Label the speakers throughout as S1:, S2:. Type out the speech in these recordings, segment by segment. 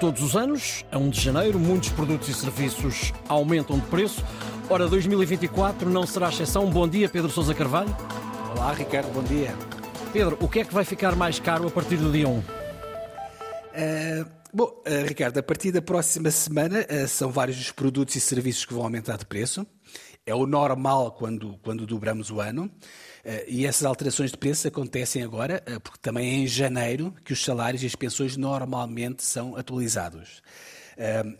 S1: Todos os anos, a 1 de janeiro, muitos produtos e serviços aumentam de preço. Ora, 2024 não será exceção. Bom dia, Pedro Sousa Carvalho.
S2: Olá, Ricardo, bom dia.
S1: Pedro, o que é que vai ficar mais caro a partir do dia 1? Uh,
S2: eh, bom, uh, Ricardo, a partir da próxima semana uh, são vários os produtos e serviços que vão aumentar de preço. É o normal quando, quando dobramos o ano. E essas alterações de preço acontecem agora, porque também é em janeiro que os salários e as pensões normalmente são atualizados.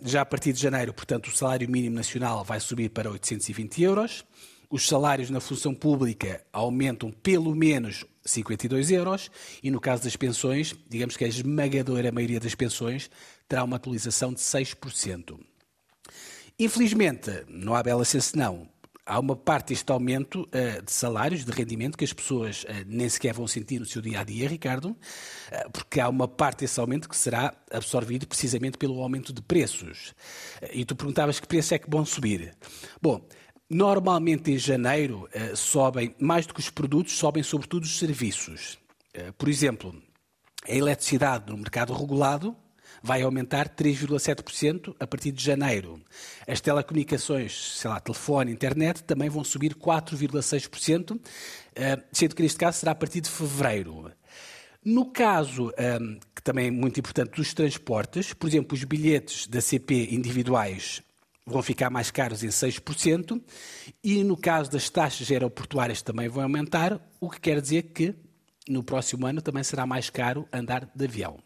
S2: Já a partir de janeiro, portanto, o salário mínimo nacional vai subir para 820 euros. Os salários na função pública aumentam pelo menos 52 euros e no caso das pensões, digamos que a esmagadora maioria das pensões terá uma atualização de 6%. Infelizmente, não há bela senão, há uma parte deste aumento uh, de salários, de rendimento, que as pessoas uh, nem sequer vão sentir no seu dia a dia, Ricardo, uh, porque há uma parte desse aumento que será absorvido precisamente pelo aumento de preços. e tu perguntavas que preço é que vão subir. Bom, Normalmente em janeiro uh, sobem, mais do que os produtos, sobem sobretudo os serviços. Uh, por exemplo, a eletricidade no mercado regulado vai aumentar 3,7% a partir de janeiro. As telecomunicações, sei lá, telefone, internet, também vão subir 4,6%, uh, sendo que neste caso será a partir de fevereiro. No caso, um, que também é muito importante, dos transportes, por exemplo, os bilhetes da CP individuais vão ficar mais caros em 6%, e no caso das taxas aeroportuárias também vão aumentar, o que quer dizer que no próximo ano também será mais caro andar de avião.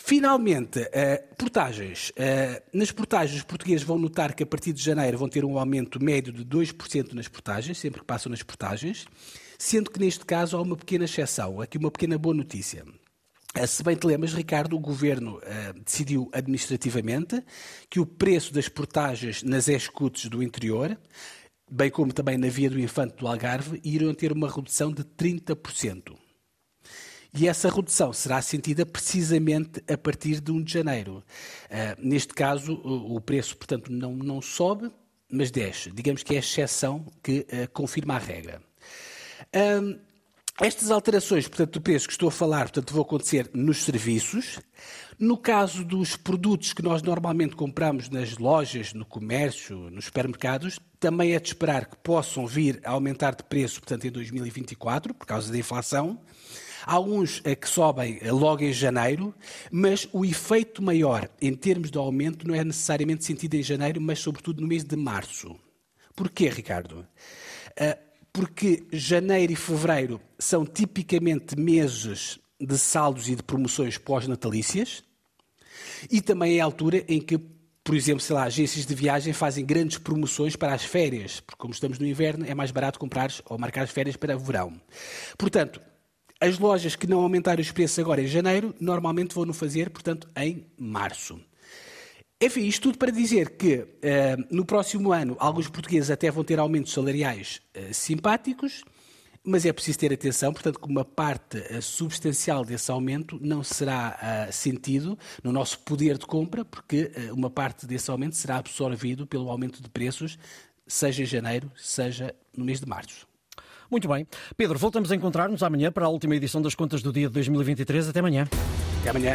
S2: Finalmente, uh, portagens. Uh, nas portagens, os portugueses vão notar que a partir de janeiro vão ter um aumento médio de 2% nas portagens, sempre que passam nas portagens, sendo que neste caso há uma pequena exceção, aqui uma pequena boa notícia. Eh, se bem te lembras, Ricardo, o Governo uh, decidiu administrativamente que o preço das portagens nas escutes do interior, bem como também na Via do Infante do Algarve, iriam ter uma redução de 30%. E essa redução será sentida precisamente a partir de 1 de janeiro. Uh, neste caso, o, o, preço, portanto, não, não sobe, mas desce. Digamos que é a exceção que confirma a regra. Estas alterações, portanto, do preço que estou a falar, portanto, vão acontecer nos serviços. No caso dos produtos que nós normalmente compramos nas lojas, no comércio, nos supermercados, também é de esperar que possam vir a aumentar de preço, portanto, em 2024, por causa da inflação. Há uns eh, que sobem logo em janeiro, mas o efeito maior em termos de aumento não é necessariamente sentido em janeiro, mas sobretudo no mês de março. Porquê, Ricardo? Uh, porque janeiro e fevereiro são tipicamente meses de saldos e de promoções pós-natalícias e também é a altura em que, por exemplo, sei lá, agências de viagem fazem grandes promoções para as férias, porque como estamos no inverno é mais barato comprar ou marcar as férias para o verão. Portanto, as lojas que não aumentarem os preços agora em janeiro, normalmente vão no fazer, portanto, em março. Enfim, isto tudo para dizer que uh, no próximo ano alguns portugueses até vão ter aumentos salariais uh, simpáticos, mas é preciso ter atenção, portanto, que uma parte uh, substancial desse aumento não será sentido no nosso poder de compra, porque uma parte desse aumento será absorvido pelo aumento de preços, seja em janeiro, seja no mês de março.
S1: Muito bem. Pedro, voltamos a encontrar-nos amanhã para a última edição das contas do dia de 2023. Até amanhã.
S2: Até amanhã.